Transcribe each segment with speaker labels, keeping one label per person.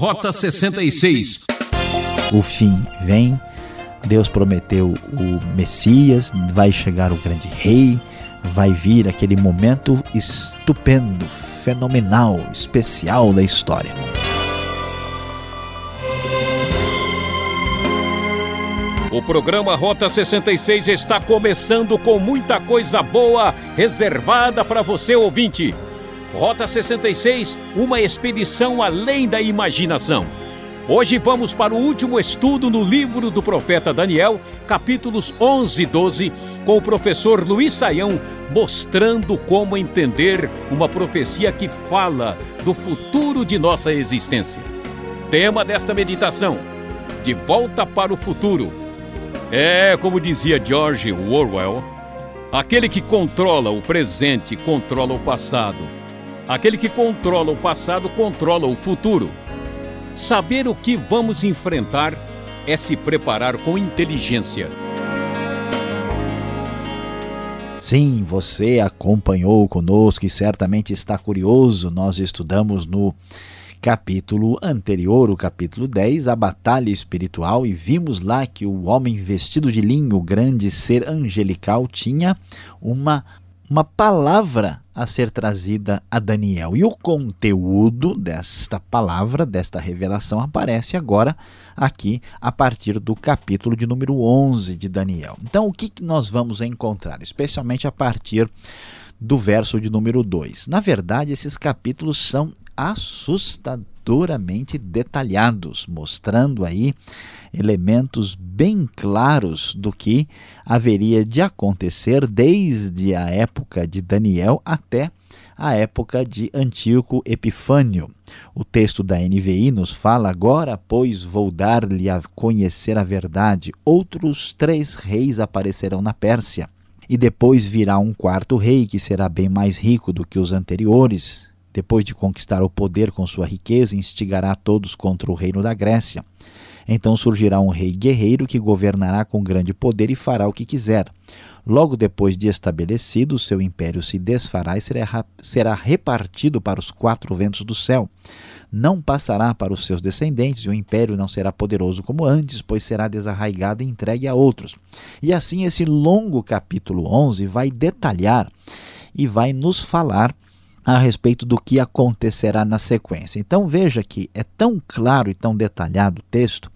Speaker 1: Rota 66.
Speaker 2: O fim vem, Deus prometeu o Messias, vai chegar o grande rei, vai vir aquele momento estupendo, fenomenal, especial da história.
Speaker 1: O programa Rota 66 está começando com muita coisa boa reservada para você ouvinte. Rota 66, uma expedição além da imaginação. Hoje vamos para o último estudo no livro do profeta Daniel, capítulos 11 e 12, com o professor Luiz Saião mostrando como entender uma profecia que fala do futuro de nossa existência. Tema desta meditação: De volta para o futuro. É, como dizia George Orwell, aquele que controla o presente controla o passado. Aquele que controla o passado controla o futuro. Saber o que vamos enfrentar é se preparar com inteligência.
Speaker 2: Sim, você acompanhou conosco e certamente está curioso. Nós estudamos no capítulo anterior, o capítulo 10, a batalha espiritual, e vimos lá que o homem vestido de linho, o grande ser angelical, tinha uma, uma palavra a ser trazida a Daniel. E o conteúdo desta palavra, desta revelação, aparece agora aqui a partir do capítulo de número 11 de Daniel. Então, o que nós vamos encontrar, especialmente a partir do verso de número 2? Na verdade, esses capítulos são assustadoramente detalhados, mostrando aí elementos bem claros do que haveria de acontecer desde a época de Daniel até a época de Antíoco Epifânio. O texto da NVI nos fala: Agora, pois, vou dar-lhe a conhecer a verdade. Outros três reis aparecerão na Pérsia. E depois virá um quarto rei, que será bem mais rico do que os anteriores, depois de conquistar o poder com sua riqueza, instigará todos contra o reino da Grécia. Então surgirá um rei guerreiro que governará com grande poder e fará o que quiser. Logo depois de estabelecido, seu império se desfará e será, repartido para os quatro ventos do céu. Não passará para os seus descendentes, e o império não será poderoso como antes, pois será desarraigado e entregue a outros. E assim, esse longo capítulo 11 vai detalhar e vai nos falar a respeito do que acontecerá na sequência. Então veja que é tão claro e tão detalhado o texto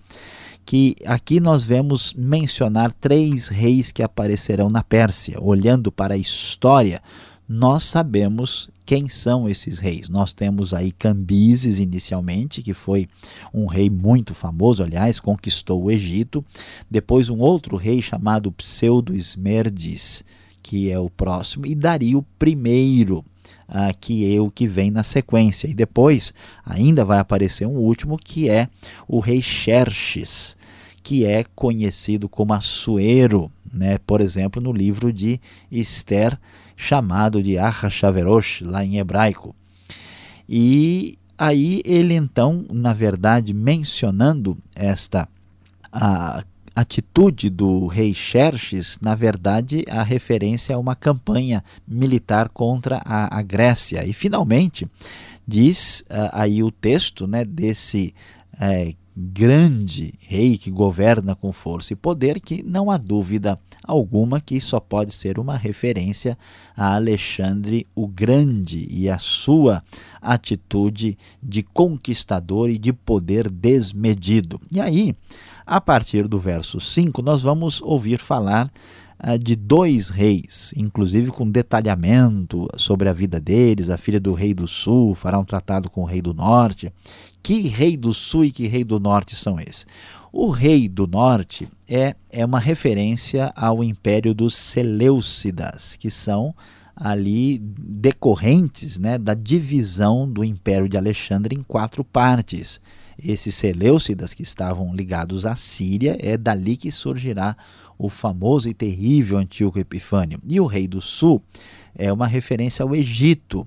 Speaker 2: que aqui nós vemos mencionar três reis que aparecerão na Pérsia. Olhando para a história, nós sabemos quem são esses reis. Nós temos aí Cambises inicialmente, que foi um rei muito famoso, aliás, conquistou o Egito. Depois um outro rei chamado Pseudo Esmerdes, que é o próximo, e Dario I, ah, que é o que vem na sequência. E depois ainda vai aparecer um último que é o rei Xerxes, que é conhecido como Assuero, né? por exemplo, no livro de Esther, chamado de Ahashaverosh, lá em hebraico. E aí ele então, na verdade, mencionando esta a atitude do rei Xerxes, na verdade, a referência a uma campanha militar contra a, a Grécia. E, finalmente, diz uh, aí o texto né, desse uh, grande rei que governa com força e poder, que não há dúvida alguma que só pode ser uma referência a Alexandre o Grande e a sua atitude de conquistador e de poder desmedido. E aí, a partir do verso 5, nós vamos ouvir falar uh, de dois reis, inclusive com detalhamento sobre a vida deles. A filha do rei do sul fará um tratado com o rei do norte. Que rei do sul e que rei do norte são esses? O rei do norte é, é uma referência ao império dos Seleucidas, que são ali decorrentes né, da divisão do império de Alexandre em quatro partes esses Seleucidas que estavam ligados à Síria, é dali que surgirá o famoso e terrível Antíoco Epifânio. E o rei do sul é uma referência ao Egito,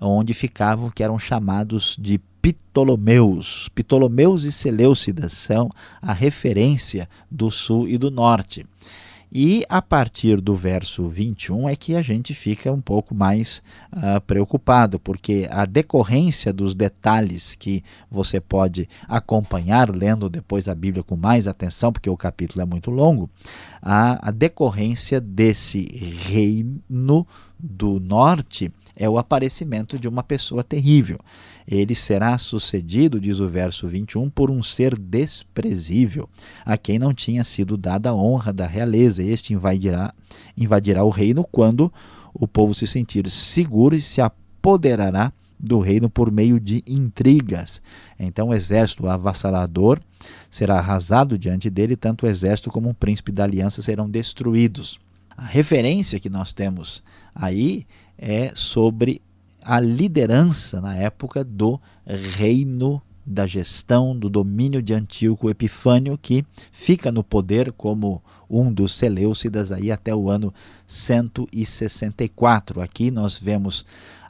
Speaker 2: onde ficavam que eram chamados de Ptolomeus. Ptolomeus e Seleucidas são a referência do sul e do norte. E a partir do verso 21 é que a gente fica um pouco mais uh, preocupado, porque a decorrência dos detalhes que você pode acompanhar lendo depois a Bíblia com mais atenção, porque o capítulo é muito longo, a, a decorrência desse reino do norte é o aparecimento de uma pessoa terrível. Ele será sucedido, diz o verso 21, por um ser desprezível, a quem não tinha sido dada a honra da realeza. Este invadirá, invadirá o reino quando o povo se sentir seguro e se apoderará do reino por meio de intrigas. Então o exército avassalador será arrasado diante dele, tanto o exército como o príncipe da aliança serão destruídos. A referência que nós temos aí é sobre a liderança na época do reino da gestão do domínio de Antíoco Epifânio, que fica no poder como um dos Seleucidas aí até o ano 164. Aqui nós vemos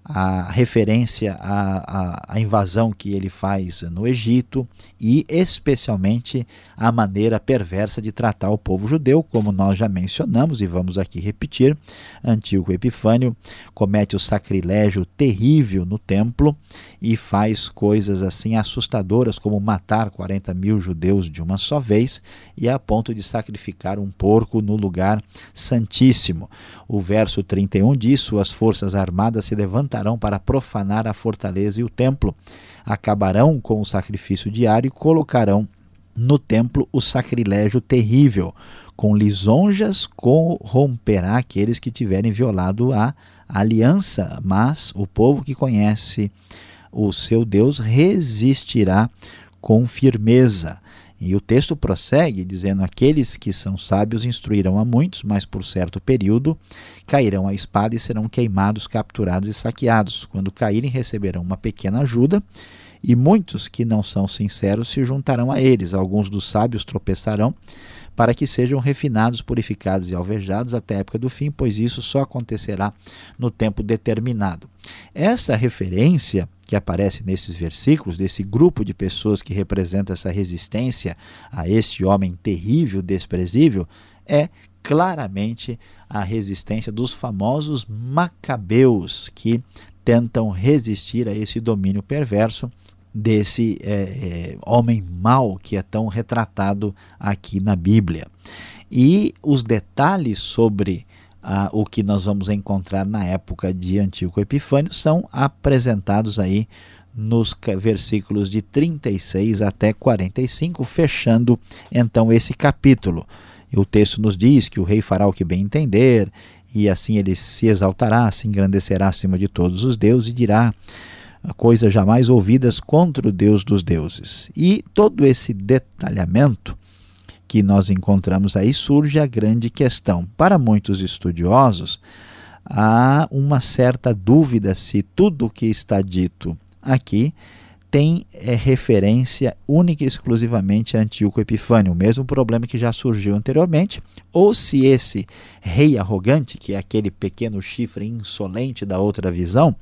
Speaker 2: a referência à, à, à, invasão que ele faz no Egito e, especialmente, a maneira perversa de tratar o povo judeu, como nós já mencionamos e vamos aqui repetir. Antíoco Epifânio comete o sacrilégio terrível no templo e faz coisas assim assustadoras, como matar 40 mil judeus de uma só vez e a ponto de sacrificar um porco no lugar santíssimo. O verso 31 diz: Suas forças armadas se levantarão para profanar a fortaleza e o templo, acabarão com o sacrifício diário e colocarão no templo o sacrilégio terrível. Com lisonjas corromperá aqueles que tiverem violado a aliança, mas o povo que conhece o seu Deus resistirá com firmeza. E o texto prossegue dizendo: Aqueles que são sábios instruirão a muitos, mas por certo período cairão a espada e serão queimados, capturados e saqueados. Quando caírem, receberão uma pequena ajuda, e muitos que não são sinceros se juntarão a eles. Alguns dos sábios tropeçarão, para que sejam refinados, purificados e alvejados até a época do fim, pois isso só acontecerá no tempo determinado. Essa referência que aparece nesses versículos, desse grupo de pessoas que representa essa resistência a esse homem terrível, desprezível, é claramente a resistência dos famosos macabeus que tentam resistir a esse domínio perverso desse é, é, homem mau que é tão retratado aqui na Bíblia. E os detalhes sobre ah, o que nós vamos encontrar na época de Antíoco Epifânio são apresentados aí nos versículos de 36 até 45, fechando então esse capítulo. E o texto nos diz que o rei fará o que bem entender, e assim ele se exaltará, se engrandecerá acima de todos os deuses e dirá coisas jamais ouvidas contra o Deus dos deuses. E todo esse detalhamento que nós encontramos aí, surge a grande questão. Para muitos estudiosos, há uma certa dúvida se tudo o que está dito aqui tem é, referência única e exclusivamente a Antíoco Epifânio, o mesmo problema que já surgiu anteriormente, ou se esse rei arrogante, que é aquele pequeno chifre insolente da outra visão,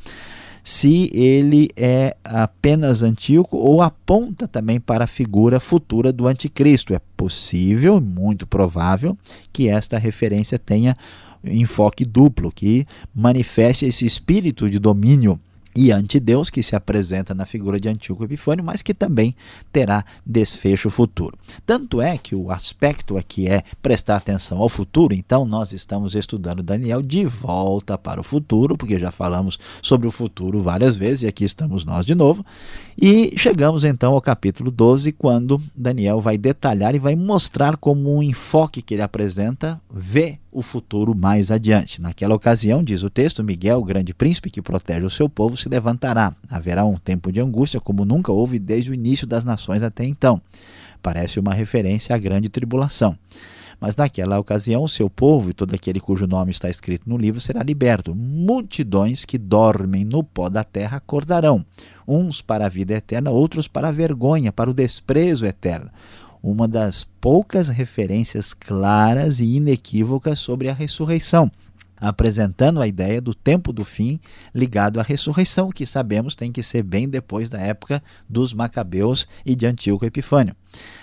Speaker 2: se ele é apenas Antíoco ou aponta também para a figura futura do anticristo. É possível, muito provável, que esta referência tenha enfoque duplo, que manifeste esse espírito de domínio e antideus que se apresenta na figura de Antíoco Epifânio, mas que também terá desfecho futuro. Tanto é que o aspecto aqui é prestar atenção ao futuro, então nós estamos estudando Daniel de volta para o futuro, porque já falamos sobre o futuro várias vezes e aqui estamos nós de novo. E chegamos então ao capítulo 12, quando Daniel vai detalhar e vai mostrar como um enfoque que ele apresenta vê o futuro mais adiante. Naquela ocasião, diz o texto, Miguel, o grande príncipe que protege o seu povo, se levantará. Haverá um tempo de angústia como nunca houve desde o início das nações até então. Parece uma referência à grande tribulação. Mas naquela ocasião, o seu povo e todo aquele cujo nome está escrito no livro será liberto. Multidões que dormem no pó da terra acordarão, uns para a vida eterna, outros para a vergonha, para o desprezo eterno uma das poucas referências claras e inequívocas sobre a ressurreição. Apresentando a ideia do tempo do fim ligado à ressurreição, que sabemos tem que ser bem depois da época dos Macabeus e de Antíoco Epifânio.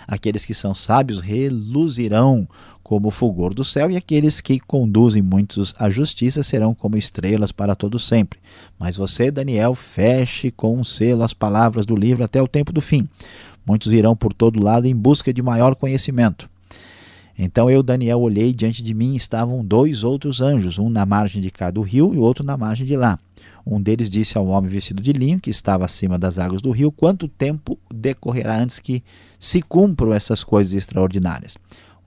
Speaker 2: Aqueles que são sábios reluzirão como o fulgor do céu, e aqueles que conduzem muitos à justiça serão como estrelas para todo sempre. Mas você, Daniel, feche com um selo as palavras do livro até o tempo do fim. Muitos irão por todo lado em busca de maior conhecimento. Então eu, Daniel, olhei, diante de mim estavam dois outros anjos, um na margem de cá do rio e outro na margem de lá. Um deles disse ao homem vestido de linho, que estava acima das águas do rio, quanto tempo decorrerá antes que se cumpram essas coisas extraordinárias.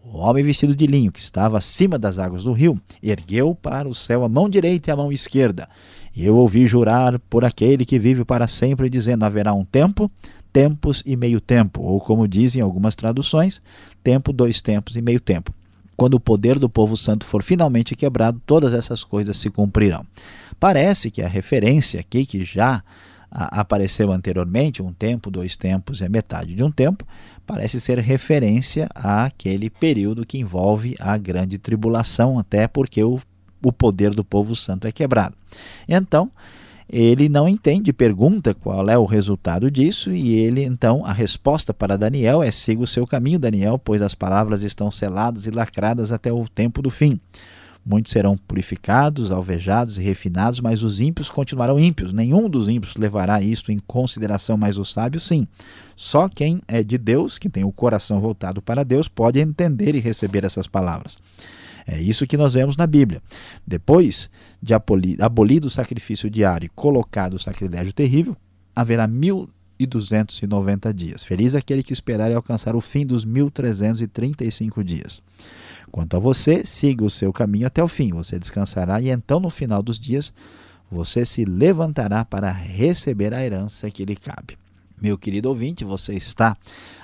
Speaker 2: O homem vestido de linho, que estava acima das águas do rio, ergueu para o céu a mão direita e a mão esquerda. E eu ouvi jurar por aquele que vive para sempre, dizendo: haverá um tempo, tempos e meio tempo, ou como dizem algumas traduções, tempo, dois tempos e meio tempo. Quando o poder do povo santo for finalmente quebrado, todas essas coisas se cumprirão. Parece que a referência aqui, que já apareceu anteriormente, um tempo, dois tempos é metade de um tempo, parece ser referência àquele período que envolve a grande tribulação, até porque o, o poder do povo santo é quebrado. Então, ele não entende, pergunta qual é o resultado disso, e ele então, a resposta para Daniel é: siga o seu caminho, Daniel, pois as palavras estão seladas e lacradas até o tempo do fim. Muitos serão purificados, alvejados e refinados, mas os ímpios continuarão ímpios. Nenhum dos ímpios levará isto em consideração, mas os sábios sim. Só quem é de Deus, que tem o coração voltado para Deus, pode entender e receber essas palavras. É isso que nós vemos na Bíblia. Depois de abolido o sacrifício diário e colocado o sacrilégio terrível, haverá mil e duzentos e noventa dias. Feliz aquele que esperar e alcançar o fim dos mil trezentos e trinta e cinco dias. Quanto a você, siga o seu caminho até o fim. Você descansará e então, no final dos dias, você se levantará para receber a herança que lhe cabe. Meu querido ouvinte, você está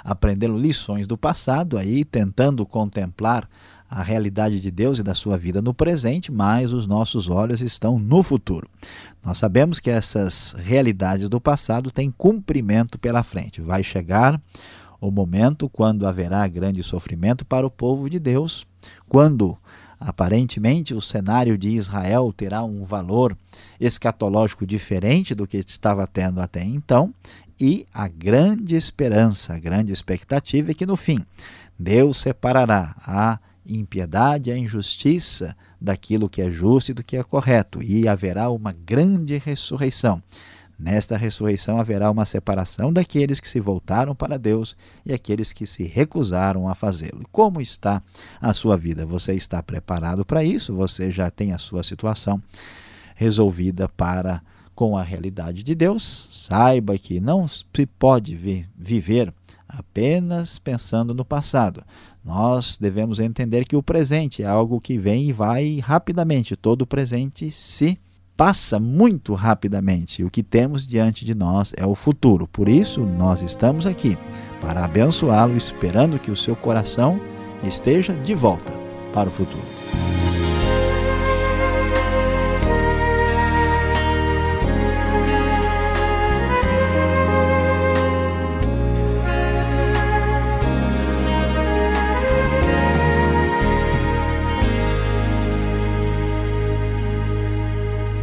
Speaker 2: aprendendo lições do passado aí, tentando contemplar a realidade de Deus e da sua vida no presente, mas os nossos olhos estão no futuro. Nós sabemos que essas realidades do passado têm cumprimento pela frente. Vai chegar o momento quando haverá grande sofrimento para o povo de Deus, quando aparentemente o cenário de Israel terá um valor escatológico diferente do que estava tendo até então, e a grande esperança, a grande expectativa é que no fim Deus separará a impiedade, a injustiça daquilo que é justo e do que é correto, e haverá uma grande ressurreição. Nesta ressurreição haverá uma separação daqueles que se voltaram para Deus e aqueles que se recusaram a fazê-lo. Como está a sua vida? Você está preparado para isso? Você já tem a sua situação resolvida para com a realidade de Deus? Saiba que não se pode viver apenas pensando no passado. Nós devemos entender que o presente é algo que vem e vai rapidamente. Todo presente se passa muito rapidamente. O que temos diante de nós é o futuro. Por isso, nós estamos aqui para abençoá-lo, esperando que o seu coração esteja de volta para o futuro.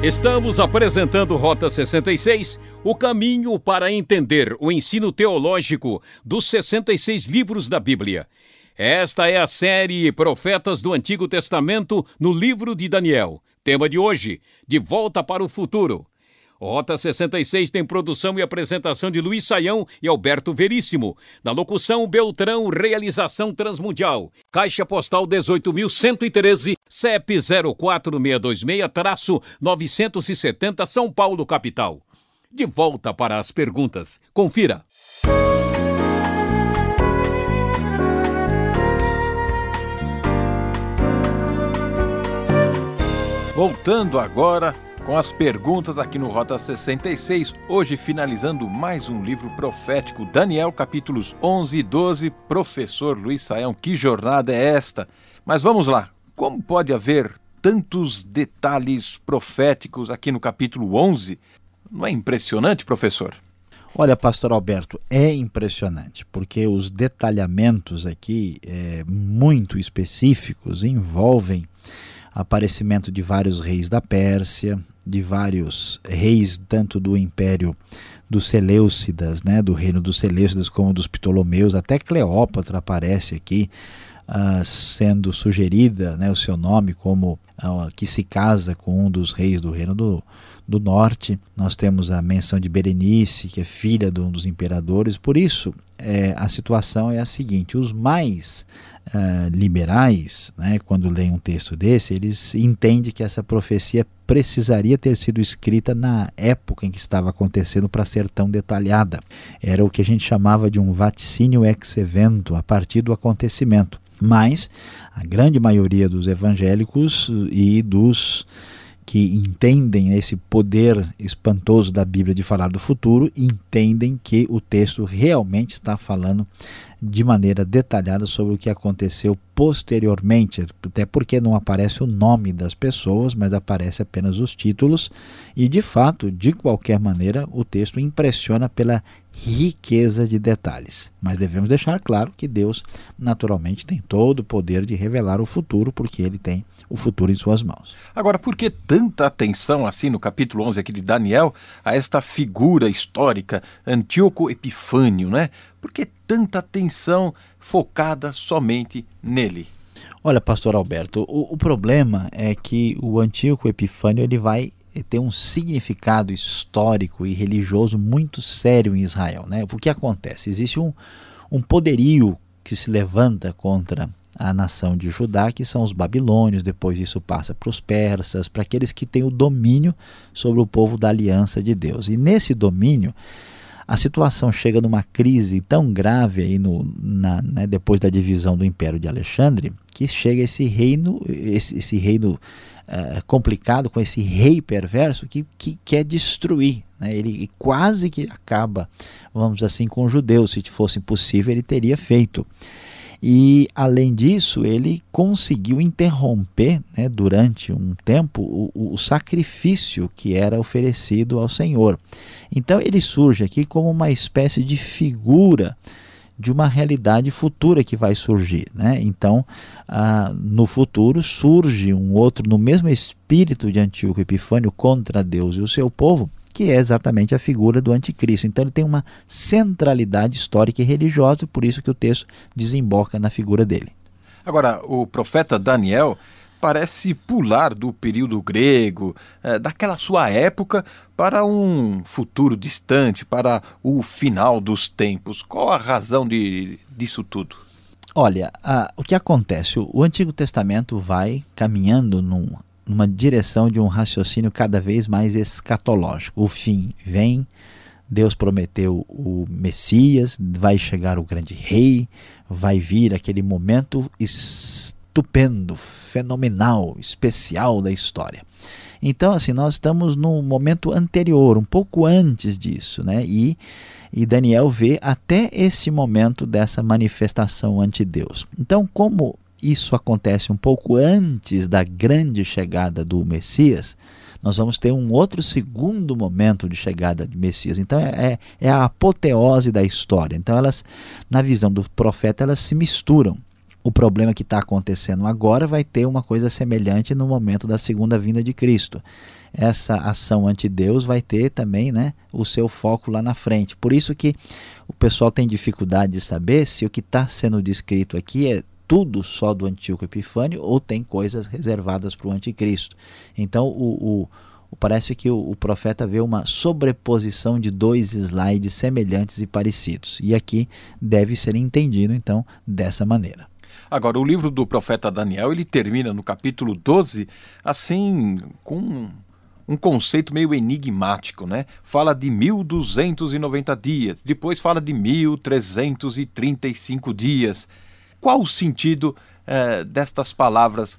Speaker 1: Estamos apresentando Rota 66, o caminho para entender o ensino teológico dos 66 livros da Bíblia. Esta é a série Profetas do Antigo Testamento no livro de Daniel. Tema de hoje: De Volta para o Futuro. Rota 66 tem produção e apresentação de Luiz Saião e Alberto Veríssimo. Na locução, Beltrão, realização Transmundial. Caixa Postal 18.113, CEP 04626-970 São Paulo, capital. De volta para as perguntas. Confira.
Speaker 3: Voltando agora com as perguntas aqui no Rota 66, hoje finalizando mais um livro profético, Daniel, capítulos 11 e 12. Professor Luiz Saião, que jornada é esta? Mas vamos lá, como pode haver tantos detalhes proféticos aqui no capítulo 11? Não é impressionante, professor?
Speaker 2: Olha, pastor Alberto, é impressionante, porque os detalhamentos aqui é, muito específicos envolvem aparecimento de vários reis da Pérsia, de vários reis tanto do Império dos Seleucidas, né, do reino dos Seleucidas como dos Ptolomeus, até Cleópatra aparece aqui uh, sendo sugerida, né, o seu nome como uh, que se casa com um dos reis do reino do, do norte. Nós temos a menção de Berenice, que é filha de um dos imperadores. Por isso, é, a situação é a seguinte: os mais uh, liberais, né, quando leem um texto desse, eles entendem que essa profecia precisaria ter sido escrita na época em que estava acontecendo para ser tão detalhada. Era o que a gente chamava de um vaticínio ex evento, a partir do acontecimento. Mas a grande maioria dos evangélicos e dos que entendem esse poder espantoso da Bíblia de falar do futuro, entendem que o texto realmente está falando de maneira detalhada sobre o que aconteceu posteriormente, até porque não aparece o nome das pessoas, mas aparece apenas os títulos, e de fato, de qualquer maneira, o texto impressiona pela riqueza de detalhes. Mas devemos deixar claro que Deus, naturalmente, tem todo o poder de revelar o futuro, porque ele tem o futuro em suas mãos.
Speaker 3: Agora, por que tanta atenção, assim, no capítulo 11 aqui de Daniel, a esta figura histórica, Antíoco Epifânio, né? Por que tanta atenção focada somente nele?
Speaker 2: Olha, pastor Alberto, o, o problema é que o Antíoco Epifânio ele vai ter um significado histórico e religioso muito sério em Israel. Né? O que acontece? Existe um, um poderio que se levanta contra a nação de Judá, que são os babilônios, depois isso passa para os persas, para aqueles que têm o domínio sobre o povo da aliança de Deus. E nesse domínio, a situação chega numa crise tão grave aí no, na, né, depois da divisão do Império de Alexandre, que chega esse reino, esse, esse reino uh, complicado, com esse rei perverso que, que quer destruir. Né? Ele quase que acaba, vamos assim, com os judeus. Se fosse possível, ele teria feito. E, além disso, ele conseguiu interromper né, durante um tempo o, o, sacrifício que era oferecido ao Senhor. Então, ele surge aqui como uma espécie de figura de uma realidade futura que vai surgir. Né? Então, ah, no futuro, surge um outro, no mesmo espírito de Antíoco Epifânio, contra Deus e o seu povo, que é exatamente a figura do anticristo. Então ele tem uma centralidade histórica e religiosa, por isso que o texto desemboca na figura dele.
Speaker 3: Agora, o profeta Daniel parece pular do período grego, é, daquela sua época, para um futuro distante, para o final dos tempos. Qual a razão de, disso tudo?
Speaker 2: Olha, a, o que acontece? O, Antigo Testamento vai caminhando num numa direção de um raciocínio cada vez mais escatológico. O fim vem, Deus prometeu o Messias, vai chegar o grande rei, vai vir aquele momento estupendo, fenomenal, especial da história. Então, assim, nós estamos num momento anterior, um pouco antes disso, né? E, e Daniel vê até esse momento dessa manifestação ante Deus. Então, como isso acontece um pouco antes da grande chegada do Messias, nós vamos ter um outro segundo momento de chegada de Messias. Então é, é, é a apoteose da história. Então elas, na visão do profeta, elas se misturam. O problema que está acontecendo agora vai ter uma coisa semelhante no momento da segunda vinda de Cristo. Essa ação ante Deus vai ter também né, o seu foco lá na frente. Por isso que o pessoal tem dificuldade de saber se o que está sendo descrito aqui é tudo só do Antíoco Epifânio ou tem coisas reservadas para o Anticristo. Então, o, o, parece que o, o, profeta vê uma sobreposição de dois slides semelhantes e parecidos. E aqui deve ser entendido, então, dessa maneira.
Speaker 3: Agora, o livro do profeta Daniel, ele termina no capítulo 12, assim, com um conceito meio enigmático, né? Fala de 1290 dias, depois fala de 1335 dias. Qual o sentido é, destas palavras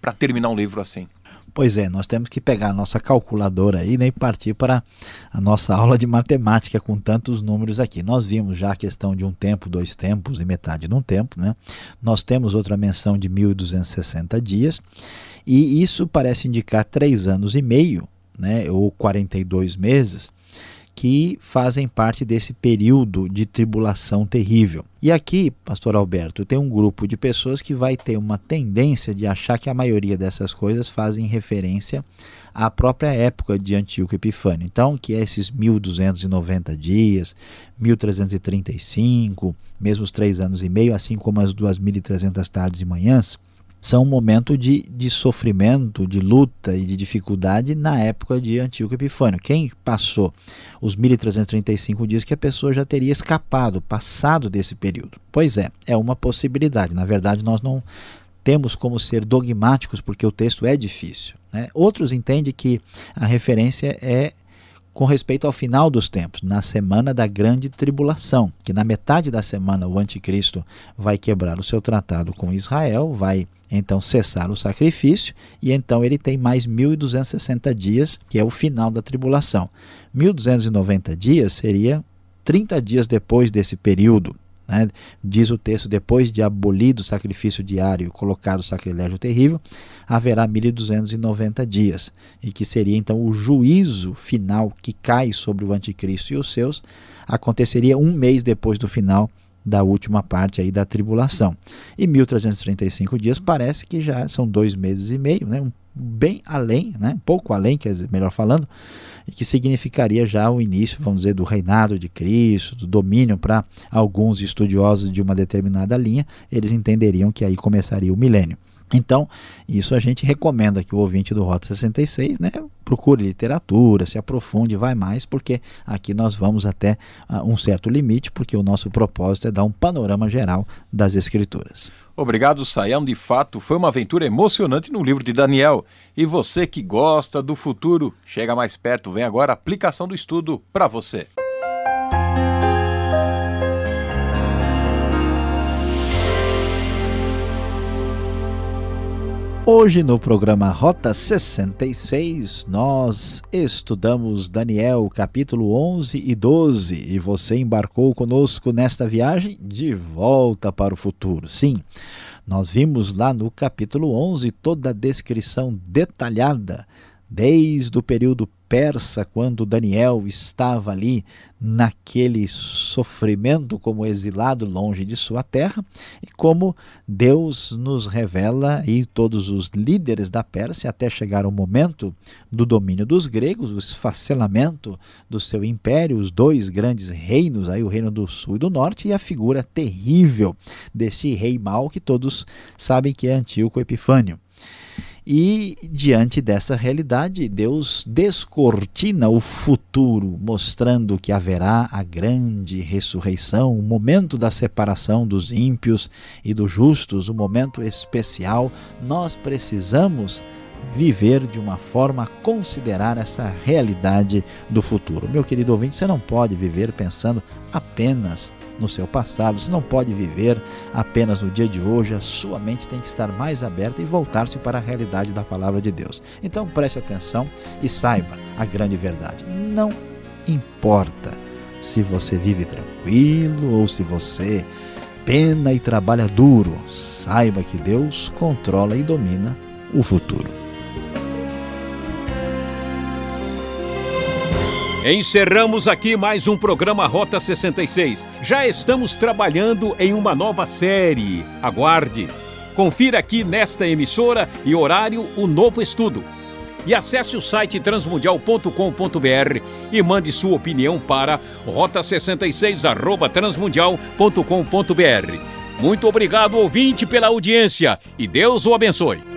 Speaker 3: para terminar um livro assim?
Speaker 2: Pois é, nós temos que pegar a nossa calculadora aí né, e partir para a nossa aula de matemática com tantos números aqui. Nós vimos já a questão de um tempo, dois tempos e metade de um tempo. Né? Nós temos outra menção de 1260 dias e isso parece indicar três anos e meio, né, ou 42 meses, que fazem parte desse período de tribulação terrível. E aqui, pastor Alberto, tem um grupo de pessoas que vai ter uma tendência de achar que a maioria dessas coisas fazem referência à própria época de Antíoco Epifânio. Então, que é esses 1290 dias, 1335, mesmo os três anos e meio, assim como as 2300 tardes e manhãs, são um momento de, de sofrimento, de luta e de dificuldade na época de Antíoco Epifânio. Quem passou os 1335 dias que a pessoa já teria escapado, passado desse período. Pois é, é uma possibilidade. Na verdade, nós não temos como ser dogmáticos porque o texto é difícil. Né? Outros entendem que a referência é com respeito ao final dos tempos, na semana da grande tribulação, que na metade da semana o anticristo vai quebrar o seu tratado com Israel, vai então cessar o sacrifício e então ele tem mais 1260 dias, que é o final da tribulação. 1290 dias seria 30 dias depois desse período. Né? Diz o texto: depois de abolido o sacrifício diário e colocado o sacrilégio terrível, haverá 1290 dias, e que seria então o juízo final que cai sobre o anticristo e os seus, aconteceria um mês depois do final da última parte aí da tribulação. E 1335 dias parece que já são dois meses e meio, né? bem além, né? pouco além, quer dizer, melhor falando, e que significaria já o início, vamos dizer, do reinado de Cristo, do domínio para alguns estudiosos de uma determinada linha, eles entenderiam que aí começaria o milênio. Então, isso a gente recomenda que o ouvinte do Rota 66 né, procure literatura, se aprofunde, vai mais, porque aqui nós vamos até uh, um certo limite, porque o nosso propósito é dar um panorama geral das Escrituras.
Speaker 3: Obrigado, Sayão. De fato, foi uma aventura emocionante no livro de Daniel. E você que gosta do futuro, chega mais perto, vem agora a aplicação do estudo para você.
Speaker 2: Hoje no programa Rota 66, nós estudamos Daniel capítulo 11 e 12 e você embarcou conosco nesta viagem de volta para o futuro. Sim, nós vimos lá no capítulo 11 toda a descrição detalhada desde o período persa, quando Daniel estava ali naquele sofrimento como exilado longe de sua terra, e como Deus nos revela e todos os líderes da Pérsia até chegar ao momento do domínio dos gregos, o esfacelamento do seu império, os dois grandes reinos, aí o reino do sul e do norte, e a figura terrível desse rei mau que todos sabem que é Antíoco Epifânio. E diante dessa realidade, Deus descortina o futuro, mostrando que haverá a grande ressurreição, o momento da separação dos ímpios e dos justos, um momento especial. Nós precisamos viver de uma forma a considerar essa realidade do futuro. Meu querido ouvinte, você não pode viver pensando apenas no seu passado, você não pode viver apenas no dia de hoje, a sua mente tem que estar mais aberta e voltar-se para a realidade da palavra de Deus. Então preste atenção e saiba a grande verdade. Não importa se você vive tranquilo ou se você pena e trabalha duro, saiba que Deus controla e domina o futuro.
Speaker 1: Encerramos aqui mais um programa Rota 66. Já estamos trabalhando em uma nova série. Aguarde. Confira aqui nesta emissora e horário o novo estudo. E acesse o site transmundial.com.br e mande sua opinião para rota66@transmundial.com.br. Muito obrigado, ouvinte, pela audiência e Deus o abençoe.